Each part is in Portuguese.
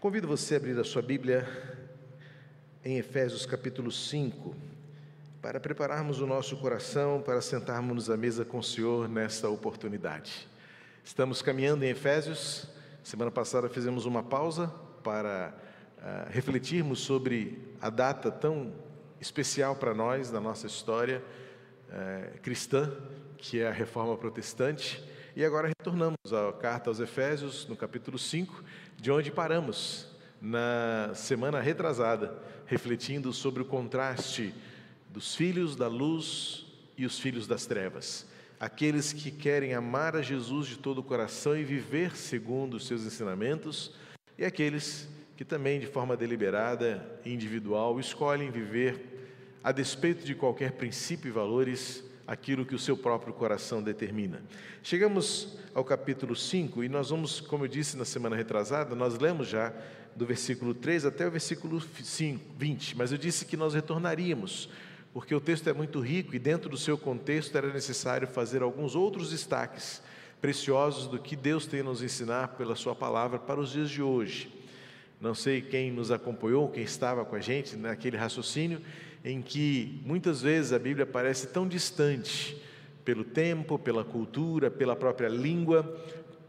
Convido você a abrir a sua Bíblia em Efésios capítulo 5, para prepararmos o nosso coração para sentarmos à mesa com o Senhor nesta oportunidade. Estamos caminhando em Efésios. Semana passada fizemos uma pausa para uh, refletirmos sobre a data tão especial para nós, na nossa história uh, cristã, que é a Reforma Protestante. E agora retornamos à carta aos Efésios, no capítulo 5, de onde paramos na semana retrasada, refletindo sobre o contraste dos filhos da luz e os filhos das trevas. Aqueles que querem amar a Jesus de todo o coração e viver segundo os seus ensinamentos, e aqueles que também, de forma deliberada e individual, escolhem viver, a despeito de qualquer princípio e valores, aquilo que o seu próprio coração determina. Chegamos ao capítulo 5 e nós vamos, como eu disse na semana retrasada, nós lemos já do versículo 3 até o versículo 5, 20, mas eu disse que nós retornaríamos, porque o texto é muito rico e dentro do seu contexto era necessário fazer alguns outros destaques preciosos do que Deus tem a nos ensinar pela sua palavra para os dias de hoje. Não sei quem nos acompanhou, quem estava com a gente naquele raciocínio, em que muitas vezes a Bíblia parece tão distante pelo tempo, pela cultura, pela própria língua,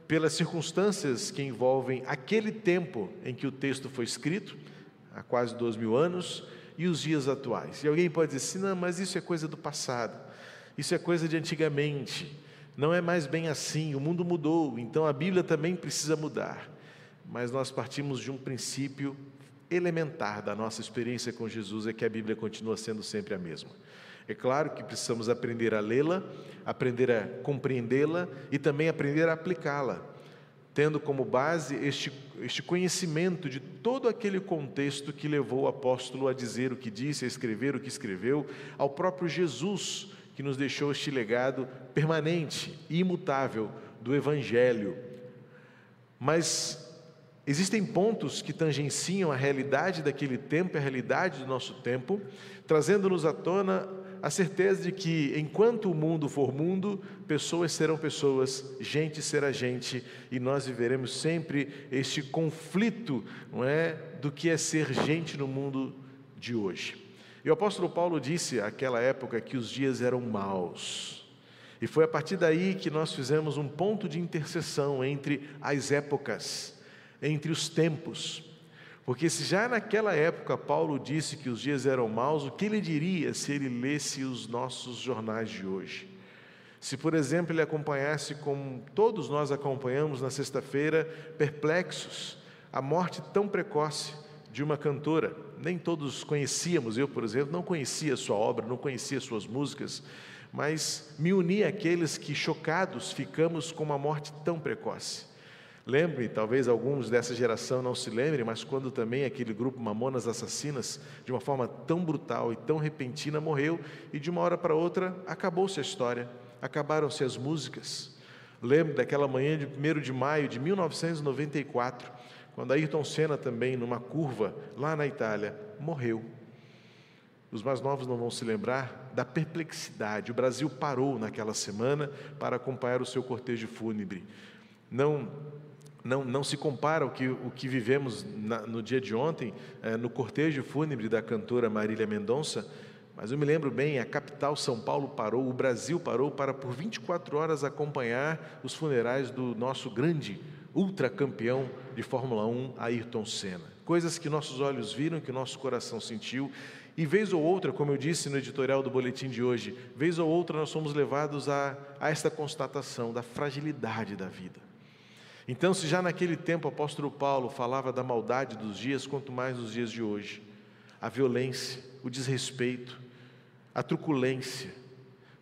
pelas circunstâncias que envolvem aquele tempo em que o texto foi escrito, há quase dois mil anos, e os dias atuais. E alguém pode dizer assim: não, mas isso é coisa do passado, isso é coisa de antigamente, não é mais bem assim, o mundo mudou, então a Bíblia também precisa mudar. Mas nós partimos de um princípio elementar da nossa experiência com Jesus é que a Bíblia continua sendo sempre a mesma. É claro que precisamos aprender a lê-la, aprender a compreendê-la e também aprender a aplicá-la, tendo como base este, este conhecimento de todo aquele contexto que levou o apóstolo a dizer o que disse, a escrever o que escreveu, ao próprio Jesus, que nos deixou este legado permanente e imutável do Evangelho. Mas Existem pontos que tangenciam a realidade daquele tempo e a realidade do nosso tempo, trazendo-nos à tona a certeza de que, enquanto o mundo for mundo, pessoas serão pessoas, gente será gente, e nós viveremos sempre este conflito, não é, do que é ser gente no mundo de hoje. E o apóstolo Paulo disse naquela época que os dias eram maus. E foi a partir daí que nós fizemos um ponto de interseção entre as épocas entre os tempos. Porque se já naquela época Paulo disse que os dias eram maus, o que ele diria se ele lesse os nossos jornais de hoje? Se, por exemplo, ele acompanhasse, como todos nós acompanhamos na sexta-feira, perplexos, a morte tão precoce de uma cantora, nem todos conhecíamos, eu, por exemplo, não conhecia sua obra, não conhecia suas músicas, mas me uni àqueles que, chocados, ficamos com uma morte tão precoce. Lembre, talvez alguns dessa geração não se lembrem, mas quando também aquele grupo Mamonas Assassinas, de uma forma tão brutal e tão repentina, morreu e de uma hora para outra acabou-se a história, acabaram-se as músicas. Lembro daquela manhã de 1 de maio de 1994, quando Ayrton Senna também, numa curva lá na Itália, morreu. Os mais novos não vão se lembrar da perplexidade. O Brasil parou naquela semana para acompanhar o seu cortejo fúnebre. Não não, não se compara o que, o que vivemos na, no dia de ontem, é, no cortejo fúnebre da cantora Marília Mendonça, mas eu me lembro bem, a capital São Paulo parou, o Brasil parou para por 24 horas acompanhar os funerais do nosso grande ultracampeão de Fórmula 1, Ayrton Senna. Coisas que nossos olhos viram, que nosso coração sentiu, e vez ou outra, como eu disse no editorial do boletim de hoje, vez ou outra nós somos levados a, a esta constatação da fragilidade da vida. Então, se já naquele tempo o apóstolo Paulo falava da maldade dos dias, quanto mais nos dias de hoje, a violência, o desrespeito, a truculência,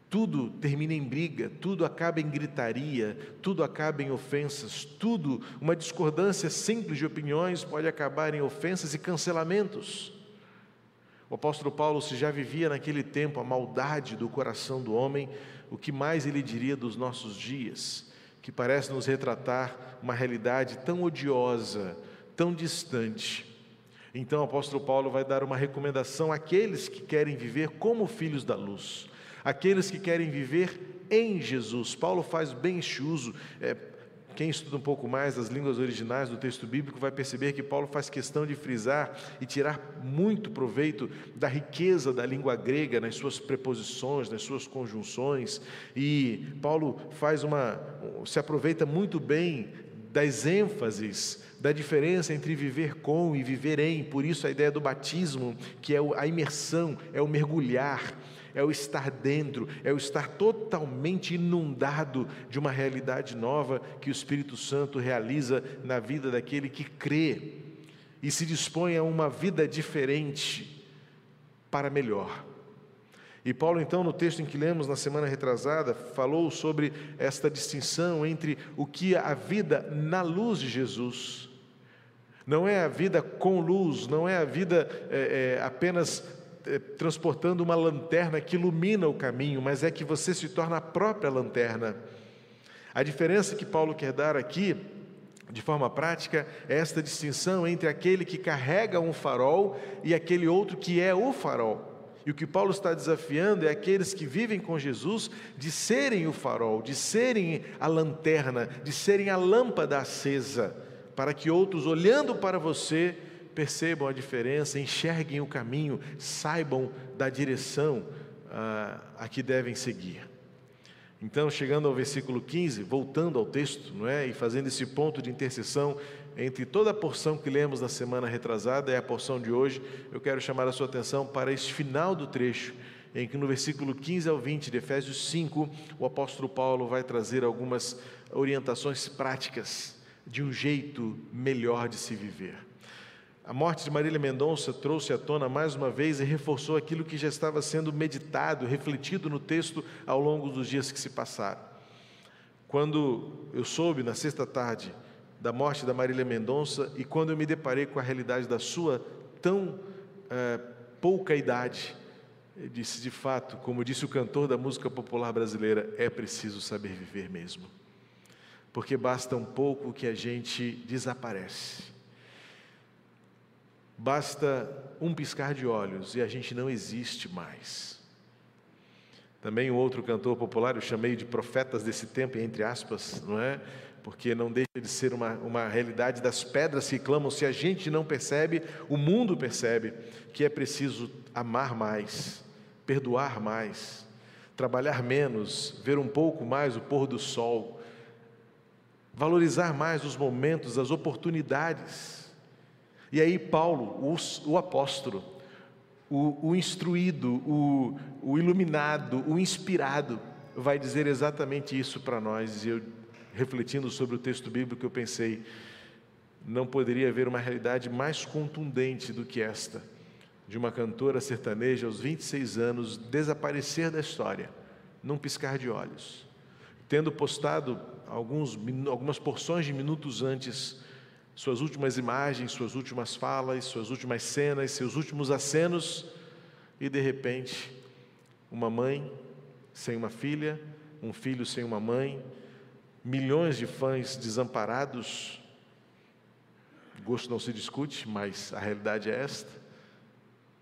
tudo termina em briga, tudo acaba em gritaria, tudo acaba em ofensas, tudo, uma discordância simples de opiniões pode acabar em ofensas e cancelamentos. O apóstolo Paulo, se já vivia naquele tempo a maldade do coração do homem, o que mais ele diria dos nossos dias? Que parece nos retratar uma realidade tão odiosa, tão distante. Então o apóstolo Paulo vai dar uma recomendação àqueles que querem viver como filhos da luz, aqueles que querem viver em Jesus. Paulo faz bem este uso. É, quem estuda um pouco mais as línguas originais do texto bíblico vai perceber que Paulo faz questão de frisar e tirar muito proveito da riqueza da língua grega nas suas preposições, nas suas conjunções, e Paulo faz uma se aproveita muito bem das ênfases da diferença entre viver com e viver em, por isso a ideia do batismo, que é a imersão, é o mergulhar, é o estar dentro, é o estar totalmente inundado de uma realidade nova que o Espírito Santo realiza na vida daquele que crê e se dispõe a uma vida diferente para melhor. E Paulo, então, no texto em que lemos na semana retrasada, falou sobre esta distinção entre o que é a vida na luz de Jesus. Não é a vida com luz, não é a vida é, é, apenas é, transportando uma lanterna que ilumina o caminho, mas é que você se torna a própria lanterna. A diferença que Paulo quer dar aqui, de forma prática, é esta distinção entre aquele que carrega um farol e aquele outro que é o farol. E o que Paulo está desafiando é aqueles que vivem com Jesus de serem o farol, de serem a lanterna, de serem a lâmpada acesa, para que outros, olhando para você, percebam a diferença, enxerguem o caminho, saibam da direção ah, a que devem seguir. Então, chegando ao versículo 15, voltando ao texto, não é? E fazendo esse ponto de interseção entre toda a porção que lemos na semana retrasada e a porção de hoje, eu quero chamar a sua atenção para este final do trecho, em que no versículo 15 ao 20 de Efésios 5, o apóstolo Paulo vai trazer algumas orientações práticas de um jeito melhor de se viver. A morte de Marília Mendonça trouxe à tona mais uma vez e reforçou aquilo que já estava sendo meditado, refletido no texto ao longo dos dias que se passaram. Quando eu soube na sexta tarde da morte da Marília Mendonça e quando eu me deparei com a realidade da sua tão é, pouca idade, eu disse de fato, como disse o cantor da música popular brasileira, é preciso saber viver mesmo. Porque basta um pouco que a gente desaparece Basta um piscar de olhos e a gente não existe mais. Também um outro cantor popular, eu chamei de profetas desse tempo, entre aspas, não é? Porque não deixa de ser uma, uma realidade das pedras que clamam. Se a gente não percebe, o mundo percebe que é preciso amar mais, perdoar mais, trabalhar menos, ver um pouco mais o pôr do sol, valorizar mais os momentos, as oportunidades e aí, Paulo, o, o apóstolo, o, o instruído, o, o, iluminado, o inspirado, vai dizer exatamente isso para nós. E eu, refletindo sobre o texto bíblico, eu pensei, não poderia haver uma realidade mais contundente do que esta, de uma cantora sertaneja aos 26 anos desaparecer da história, num piscar de olhos, tendo postado alguns, algumas porções de minutos antes suas últimas imagens, suas últimas falas, suas últimas cenas, seus últimos acenos, e de repente, uma mãe sem uma filha, um filho sem uma mãe, milhões de fãs desamparados. Gosto não se discute, mas a realidade é esta.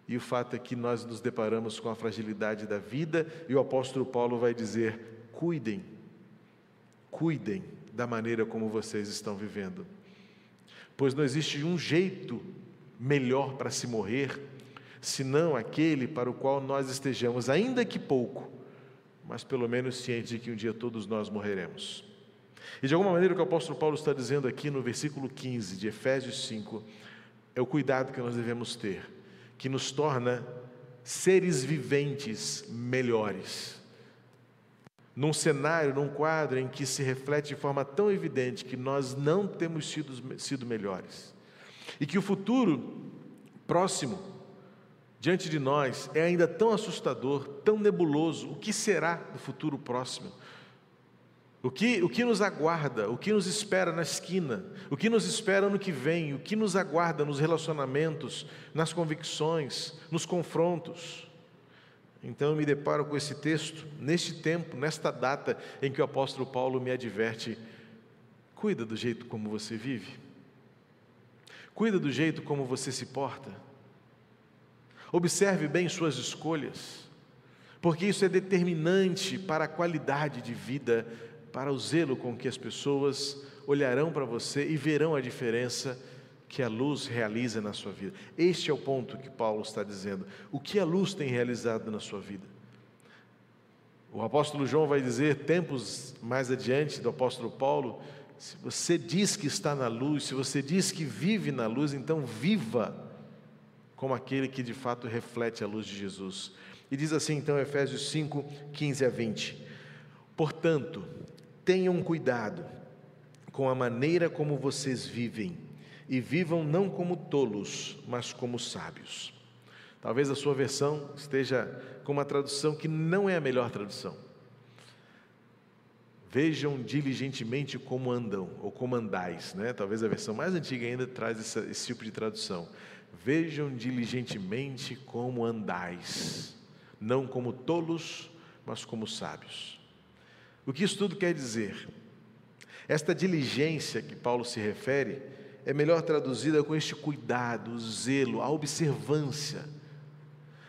E o fato é que nós nos deparamos com a fragilidade da vida, e o apóstolo Paulo vai dizer: cuidem, cuidem da maneira como vocês estão vivendo pois não existe um jeito melhor para se morrer, senão aquele para o qual nós estejamos, ainda que pouco, mas pelo menos cientes de que um dia todos nós morreremos. E de alguma maneira o que o apóstolo Paulo está dizendo aqui no versículo 15 de Efésios 5 é o cuidado que nós devemos ter, que nos torna seres viventes melhores num cenário, num quadro em que se reflete de forma tão evidente que nós não temos sido, sido melhores. E que o futuro próximo, diante de nós, é ainda tão assustador, tão nebuloso. O que será do futuro próximo? O que, o que nos aguarda, o que nos espera na esquina, o que nos espera no que vem, o que nos aguarda nos relacionamentos, nas convicções, nos confrontos. Então eu me deparo com esse texto, neste tempo, nesta data em que o apóstolo Paulo me adverte: cuida do jeito como você vive, cuida do jeito como você se porta, observe bem suas escolhas, porque isso é determinante para a qualidade de vida para o zelo com que as pessoas olharão para você e verão a diferença que a luz realiza na sua vida. Este é o ponto que Paulo está dizendo. O que a luz tem realizado na sua vida? O apóstolo João vai dizer, tempos mais adiante do apóstolo Paulo, se você diz que está na luz, se você diz que vive na luz, então viva como aquele que de fato reflete a luz de Jesus. E diz assim então Efésios 5, 15 a 20: Portanto, tenham cuidado com a maneira como vocês vivem, e vivam não como tolos, mas como sábios. Talvez a sua versão esteja com uma tradução que não é a melhor tradução. Vejam diligentemente como andam, ou como andais, né? Talvez a versão mais antiga ainda traz esse, esse tipo de tradução. Vejam diligentemente como andais, não como tolos, mas como sábios. O que isso tudo quer dizer? Esta diligência que Paulo se refere é melhor traduzida com este cuidado, o zelo, a observância.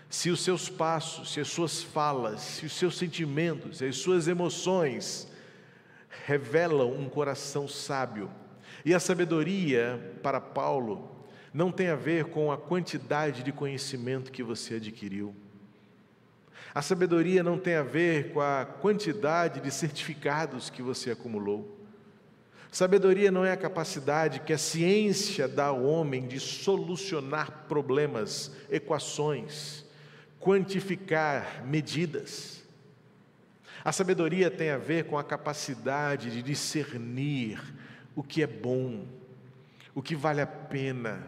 Se os seus passos, se as suas falas, se os seus sentimentos, se as suas emoções revelam um coração sábio. E a sabedoria, para Paulo, não tem a ver com a quantidade de conhecimento que você adquiriu. A sabedoria não tem a ver com a quantidade de certificados que você acumulou. Sabedoria não é a capacidade que a ciência dá ao homem de solucionar problemas, equações, quantificar medidas. A sabedoria tem a ver com a capacidade de discernir o que é bom, o que vale a pena,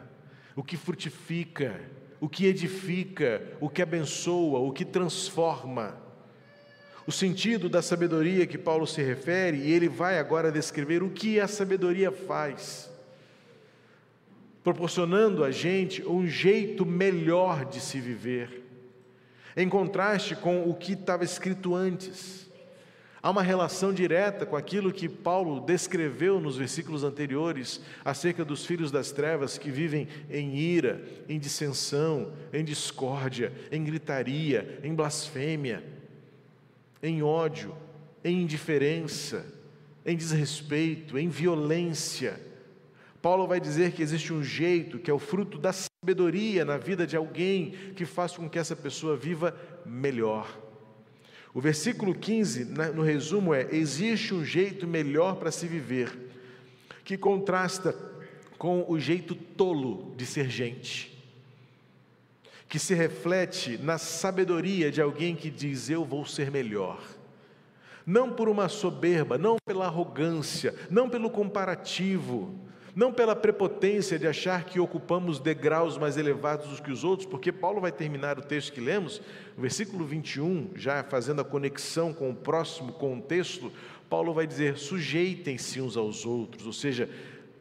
o que frutifica, o que edifica, o que abençoa, o que transforma. O sentido da sabedoria que Paulo se refere, e ele vai agora descrever o que a sabedoria faz, proporcionando a gente um jeito melhor de se viver, em contraste com o que estava escrito antes. Há uma relação direta com aquilo que Paulo descreveu nos versículos anteriores acerca dos filhos das trevas que vivem em ira, em dissensão, em discórdia, em gritaria, em blasfêmia em ódio, em indiferença, em desrespeito, em violência. Paulo vai dizer que existe um jeito que é o fruto da sabedoria na vida de alguém que faz com que essa pessoa viva melhor. O versículo 15, no resumo, é: existe um jeito melhor para se viver, que contrasta com o jeito tolo de ser gente que se reflete na sabedoria de alguém que diz: Eu vou ser melhor. Não por uma soberba, não pela arrogância, não pelo comparativo, não pela prepotência de achar que ocupamos degraus mais elevados do que os outros, porque Paulo vai terminar o texto que lemos, no versículo 21, já fazendo a conexão com o próximo contexto, Paulo vai dizer: sujeitem-se uns aos outros, ou seja,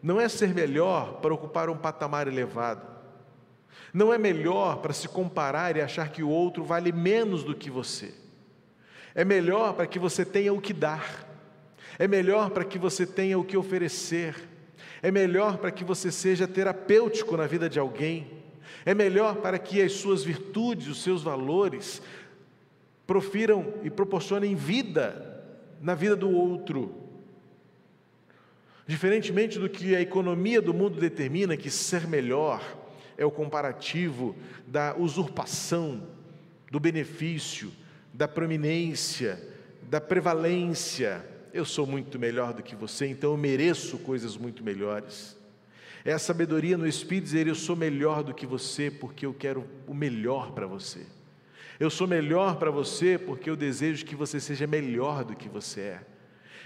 não é ser melhor para ocupar um patamar elevado, não é melhor para se comparar e achar que o outro vale menos do que você. É melhor para que você tenha o que dar. É melhor para que você tenha o que oferecer. É melhor para que você seja terapêutico na vida de alguém. É melhor para que as suas virtudes, os seus valores, profiram e proporcionem vida na vida do outro. Diferentemente do que a economia do mundo determina que ser melhor é o comparativo da usurpação, do benefício, da prominência, da prevalência. Eu sou muito melhor do que você, então eu mereço coisas muito melhores. É a sabedoria no Espírito dizer: Eu sou melhor do que você porque eu quero o melhor para você. Eu sou melhor para você porque eu desejo que você seja melhor do que você é.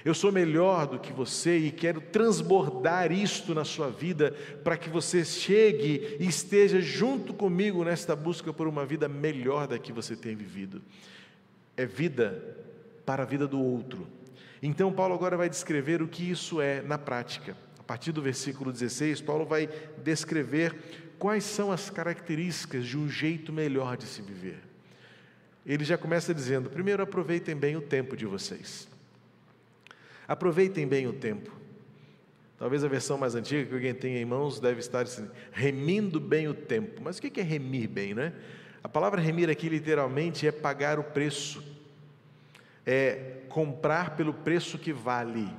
Eu sou melhor do que você e quero transbordar isto na sua vida para que você chegue e esteja junto comigo nesta busca por uma vida melhor da que você tem vivido. É vida para a vida do outro. Então, Paulo agora vai descrever o que isso é na prática. A partir do versículo 16, Paulo vai descrever quais são as características de um jeito melhor de se viver. Ele já começa dizendo: primeiro, aproveitem bem o tempo de vocês. Aproveitem bem o tempo. Talvez a versão mais antiga que alguém tenha em mãos deve estar assim, remindo bem o tempo. Mas o que é remir bem, né? A palavra remir aqui literalmente é pagar o preço. É comprar pelo preço que vale,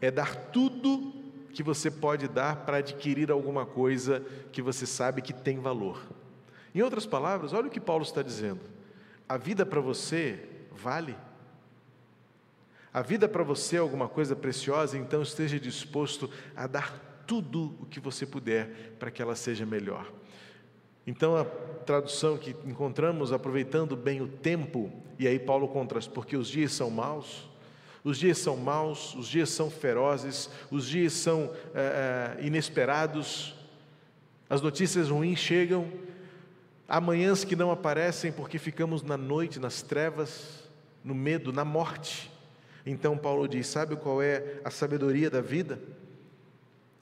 é dar tudo que você pode dar para adquirir alguma coisa que você sabe que tem valor. Em outras palavras, olha o que Paulo está dizendo: a vida para você vale. A vida para você é alguma coisa preciosa, então esteja disposto a dar tudo o que você puder para que ela seja melhor. Então a tradução que encontramos, aproveitando bem o tempo, e aí Paulo contrasta, porque os dias são maus, os dias são maus, os dias são ferozes, os dias são é, inesperados, as notícias ruins chegam, há manhãs que não aparecem porque ficamos na noite, nas trevas, no medo, na morte. Então Paulo diz: sabe qual é a sabedoria da vida?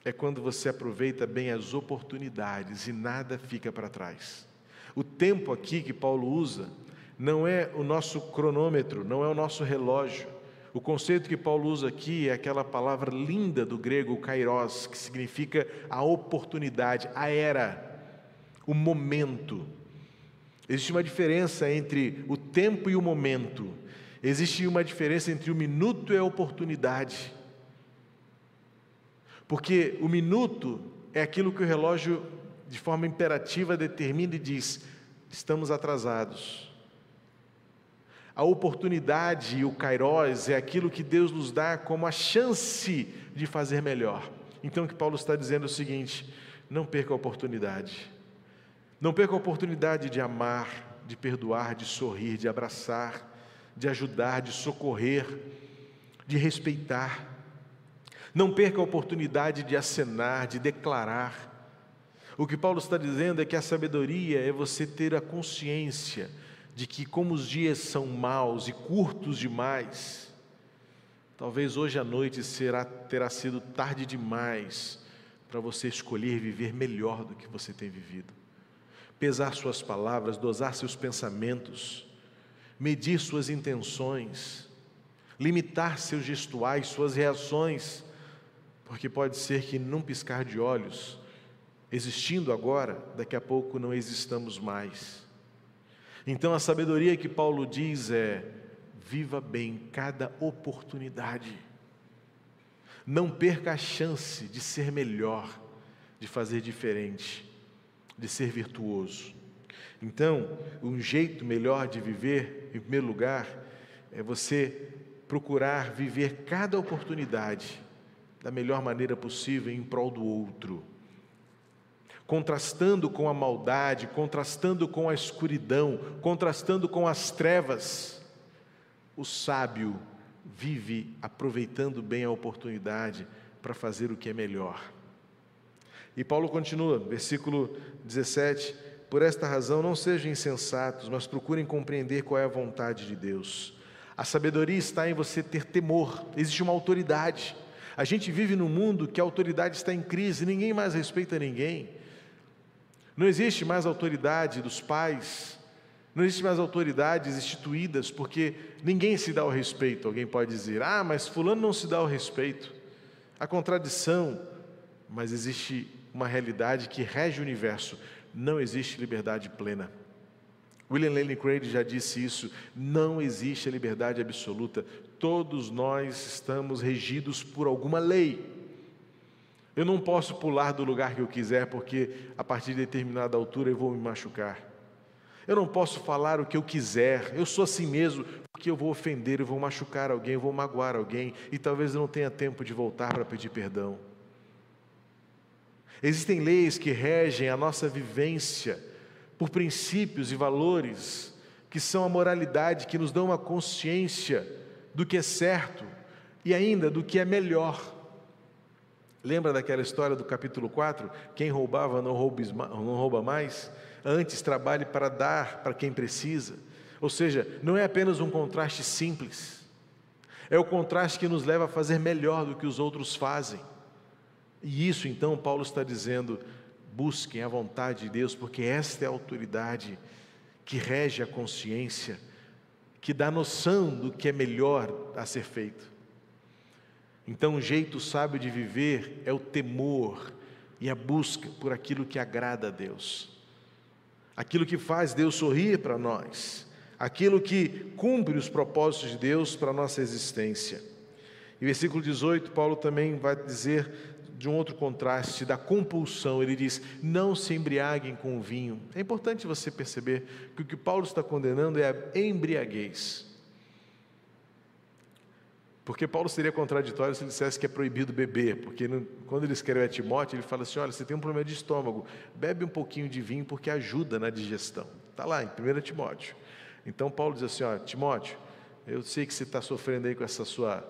É quando você aproveita bem as oportunidades e nada fica para trás. O tempo aqui que Paulo usa não é o nosso cronômetro, não é o nosso relógio. O conceito que Paulo usa aqui é aquela palavra linda do grego kairos, que significa a oportunidade, a era, o momento. Existe uma diferença entre o tempo e o momento. Existe uma diferença entre o minuto e a oportunidade. Porque o minuto é aquilo que o relógio, de forma imperativa, determina e diz: estamos atrasados. A oportunidade e o kairós é aquilo que Deus nos dá como a chance de fazer melhor. Então, o que Paulo está dizendo é o seguinte: não perca a oportunidade. Não perca a oportunidade de amar, de perdoar, de sorrir, de abraçar, de ajudar, de socorrer, de respeitar. Não perca a oportunidade de acenar, de declarar. O que Paulo está dizendo é que a sabedoria é você ter a consciência de que, como os dias são maus e curtos demais, talvez hoje à noite será, terá sido tarde demais para você escolher viver melhor do que você tem vivido. Pesar suas palavras, dosar seus pensamentos, medir suas intenções, limitar seus gestuais, suas reações porque pode ser que num piscar de olhos, existindo agora, daqui a pouco não existamos mais. Então a sabedoria que Paulo diz é: viva bem cada oportunidade. Não perca a chance de ser melhor, de fazer diferente, de ser virtuoso. Então, um jeito melhor de viver, em primeiro lugar, é você procurar viver cada oportunidade da melhor maneira possível em prol do outro. Contrastando com a maldade, contrastando com a escuridão, contrastando com as trevas, o sábio vive aproveitando bem a oportunidade para fazer o que é melhor. E Paulo continua, versículo 17: Por esta razão não sejam insensatos, mas procurem compreender qual é a vontade de Deus. A sabedoria está em você ter temor, existe uma autoridade. A gente vive num mundo que a autoridade está em crise, ninguém mais respeita ninguém. Não existe mais autoridade dos pais, não existe mais autoridades instituídas, porque ninguém se dá o respeito. Alguém pode dizer, ah, mas Fulano não se dá o respeito. A contradição, mas existe uma realidade que rege o universo. Não existe liberdade plena. William Lane Craig já disse isso: não existe a liberdade absoluta. Todos nós estamos regidos por alguma lei. Eu não posso pular do lugar que eu quiser, porque a partir de determinada altura eu vou me machucar. Eu não posso falar o que eu quiser, eu sou assim mesmo, porque eu vou ofender, eu vou machucar alguém, eu vou magoar alguém, e talvez eu não tenha tempo de voltar para pedir perdão. Existem leis que regem a nossa vivência por princípios e valores que são a moralidade, que nos dão uma consciência do que é certo e ainda do que é melhor. Lembra daquela história do capítulo 4? Quem roubava não rouba mais, antes trabalhe para dar para quem precisa. Ou seja, não é apenas um contraste simples, é o contraste que nos leva a fazer melhor do que os outros fazem. E isso então Paulo está dizendo: busquem a vontade de Deus, porque esta é a autoridade que rege a consciência, que dá noção do que é melhor a ser feito. Então, o jeito sábio de viver é o temor e a busca por aquilo que agrada a Deus, aquilo que faz Deus sorrir para nós, aquilo que cumpre os propósitos de Deus para a nossa existência. E versículo 18, Paulo também vai dizer de um outro contraste, da compulsão. Ele diz: não se embriaguem com o vinho. É importante você perceber que o que Paulo está condenando é a embriaguez. Porque Paulo seria contraditório se ele dissesse que é proibido beber, porque quando ele escreve a Timóteo, ele fala assim: olha, você tem um problema de estômago, bebe um pouquinho de vinho porque ajuda na digestão. Está lá em 1 Timóteo. Então Paulo diz assim: olha, Timóteo, eu sei que você está sofrendo aí com essa sua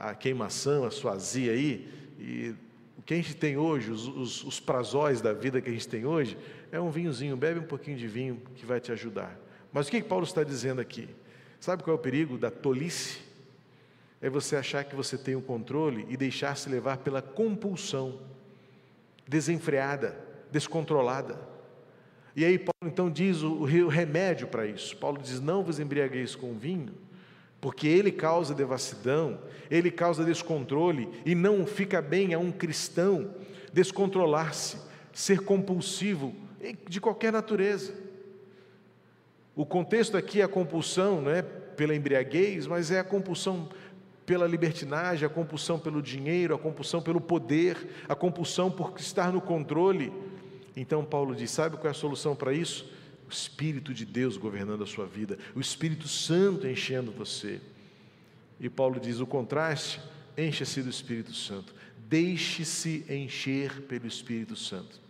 a queimação, a sua azia aí, e o que a gente tem hoje, os, os, os prazóis da vida que a gente tem hoje, é um vinhozinho, bebe um pouquinho de vinho que vai te ajudar. Mas o que, que Paulo está dizendo aqui? Sabe qual é o perigo da tolice? é você achar que você tem o controle e deixar-se levar pela compulsão desenfreada, descontrolada. E aí Paulo então diz o, o remédio para isso. Paulo diz: não vos embriagueis com vinho, porque ele causa devassidão, ele causa descontrole, e não fica bem a um cristão descontrolar-se, ser compulsivo de qualquer natureza. O contexto aqui é a compulsão, não é pela embriaguez, mas é a compulsão pela libertinagem, a compulsão pelo dinheiro, a compulsão pelo poder, a compulsão por estar no controle. Então Paulo diz: sabe qual é a solução para isso? O Espírito de Deus governando a sua vida, o Espírito Santo enchendo você. E Paulo diz: o contraste, encha-se do Espírito Santo, deixe-se encher pelo Espírito Santo.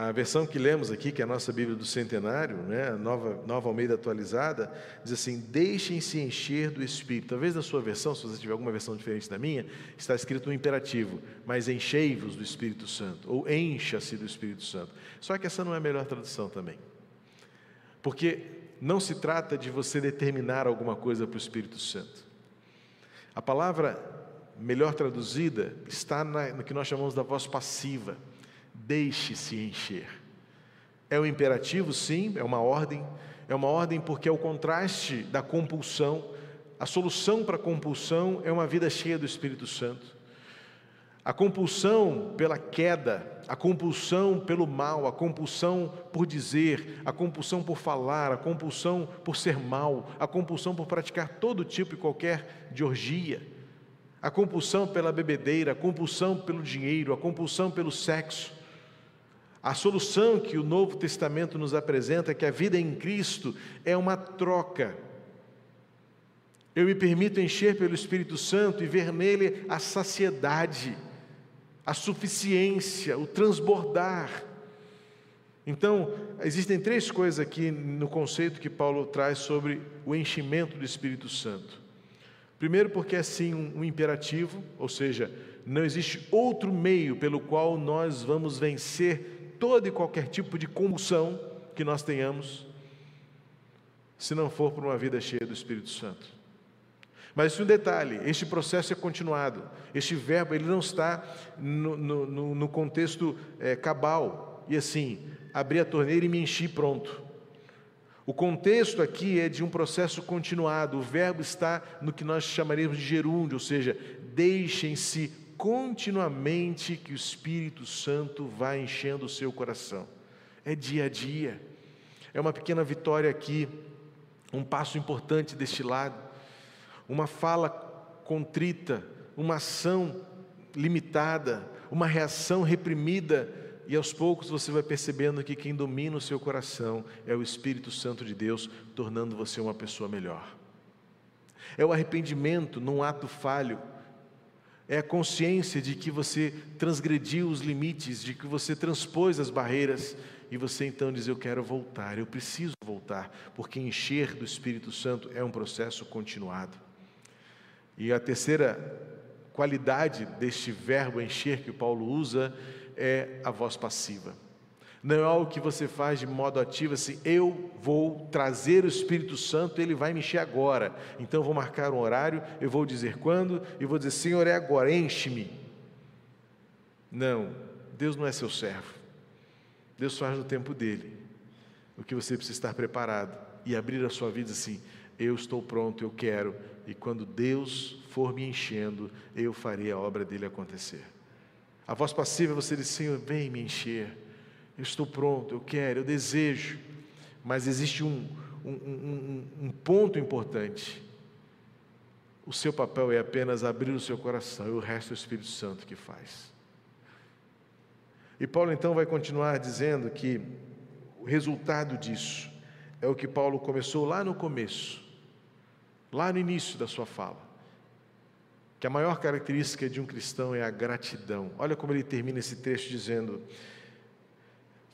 A versão que lemos aqui, que é a nossa Bíblia do Centenário, né, nova, nova Almeida atualizada, diz assim: deixem-se encher do Espírito. Talvez na sua versão, se você tiver alguma versão diferente da minha, está escrito um imperativo, mas enchei-vos do Espírito Santo, ou encha-se do Espírito Santo. Só que essa não é a melhor tradução também. Porque não se trata de você determinar alguma coisa para o Espírito Santo. A palavra melhor traduzida está na, no que nós chamamos da voz passiva Deixe-se encher. É um imperativo, sim, é uma ordem. É uma ordem porque é o contraste da compulsão. A solução para a compulsão é uma vida cheia do Espírito Santo. A compulsão pela queda, a compulsão pelo mal, a compulsão por dizer, a compulsão por falar, a compulsão por ser mal, a compulsão por praticar todo tipo e qualquer de orgia, a compulsão pela bebedeira, a compulsão pelo dinheiro, a compulsão pelo sexo, a solução que o Novo Testamento nos apresenta é que a vida em Cristo é uma troca. Eu me permito encher pelo Espírito Santo e ver nele a saciedade, a suficiência, o transbordar. Então, existem três coisas aqui no conceito que Paulo traz sobre o enchimento do Espírito Santo. Primeiro, porque é sim um, imperativo, ou seja, não existe outro meio pelo qual nós vamos vencer todo e qualquer tipo de combustão que nós tenhamos, se não for por uma vida cheia do Espírito Santo. Mas um detalhe: este processo é continuado. Este verbo ele não está no, no, no contexto é, cabal e assim abrir a torneira e me enchi pronto. O contexto aqui é de um processo continuado. O verbo está no que nós chamaríamos de gerúndio, ou seja, deixem-se continuamente que o Espírito Santo vai enchendo o seu coração. É dia a dia. É uma pequena vitória aqui, um passo importante deste lado, uma fala contrita, uma ação limitada, uma reação reprimida, e aos poucos você vai percebendo que quem domina o seu coração é o Espírito Santo de Deus, tornando você uma pessoa melhor. É o arrependimento num ato falho, é a consciência de que você transgrediu os limites, de que você transpôs as barreiras e você então diz: Eu quero voltar, eu preciso voltar, porque encher do Espírito Santo é um processo continuado. E a terceira qualidade deste verbo encher que Paulo usa é a voz passiva. Não é algo que você faz de modo ativo, assim, eu vou trazer o Espírito Santo, ele vai me encher agora. Então eu vou marcar um horário, eu vou dizer quando, e vou dizer, Senhor, é agora, enche-me. Não, Deus não é seu servo. Deus faz no tempo dele. O que você precisa estar preparado e abrir a sua vida assim, eu estou pronto, eu quero, e quando Deus for me enchendo, eu farei a obra dele acontecer. A voz passiva, você diz, Senhor, vem me encher eu estou pronto, eu quero, eu desejo. Mas existe um, um, um, um ponto importante. O seu papel é apenas abrir o seu coração e o resto é o Espírito Santo que faz. E Paulo então vai continuar dizendo que o resultado disso é o que Paulo começou lá no começo, lá no início da sua fala. Que a maior característica de um cristão é a gratidão. Olha como ele termina esse texto dizendo: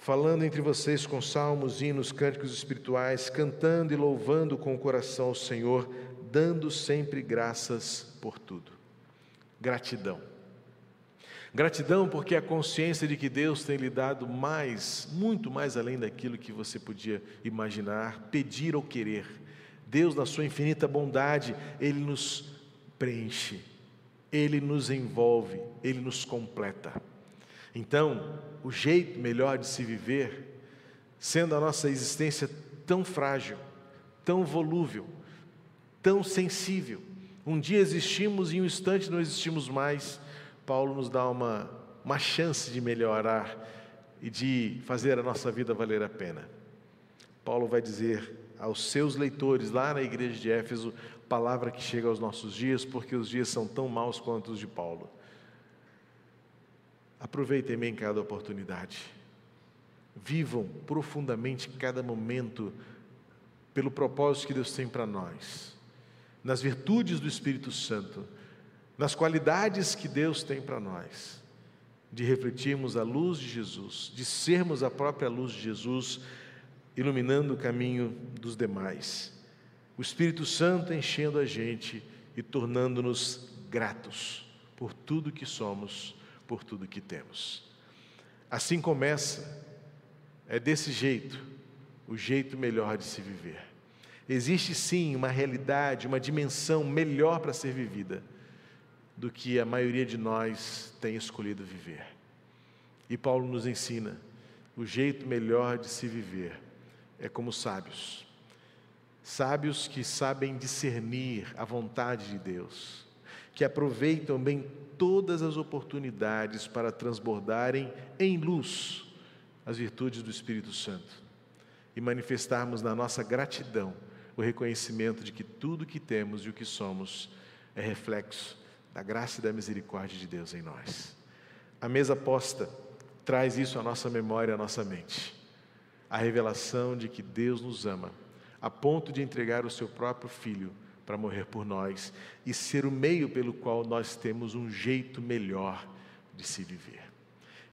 falando entre vocês com salmos, hinos, cânticos espirituais, cantando e louvando com o coração ao Senhor, dando sempre graças por tudo. Gratidão. Gratidão porque a consciência de que Deus tem lhe dado mais, muito mais além daquilo que você podia imaginar, pedir ou querer. Deus, na sua infinita bondade, Ele nos preenche, Ele nos envolve, Ele nos completa. Então, o jeito melhor de se viver, sendo a nossa existência tão frágil, tão volúvel, tão sensível. Um dia existimos e em um instante não existimos mais. Paulo nos dá uma, uma chance de melhorar e de fazer a nossa vida valer a pena. Paulo vai dizer aos seus leitores lá na igreja de Éfeso, palavra que chega aos nossos dias, porque os dias são tão maus quanto os de Paulo. Aproveitem bem cada oportunidade. Vivam profundamente cada momento pelo propósito que Deus tem para nós nas virtudes do Espírito Santo, nas qualidades que Deus tem para nós, de refletirmos a luz de Jesus, de sermos a própria luz de Jesus, iluminando o caminho dos demais. O Espírito Santo enchendo a gente e tornando-nos gratos por tudo que somos, por tudo que temos. Assim começa, é desse jeito, o jeito melhor de se viver. Existe sim uma realidade, uma dimensão melhor para ser vivida do que a maioria de nós tem escolhido viver. E Paulo nos ensina: o jeito melhor de se viver é como sábios. Sábios que sabem discernir a vontade de Deus, que aproveitam bem todas as oportunidades para transbordarem em luz as virtudes do Espírito Santo e manifestarmos na nossa gratidão o reconhecimento de que tudo que temos e o que somos é reflexo da graça e da misericórdia de Deus em nós. A mesa posta traz isso à nossa memória, à nossa mente. A revelação de que Deus nos ama, a ponto de entregar o seu próprio filho para morrer por nós e ser o meio pelo qual nós temos um jeito melhor de se viver.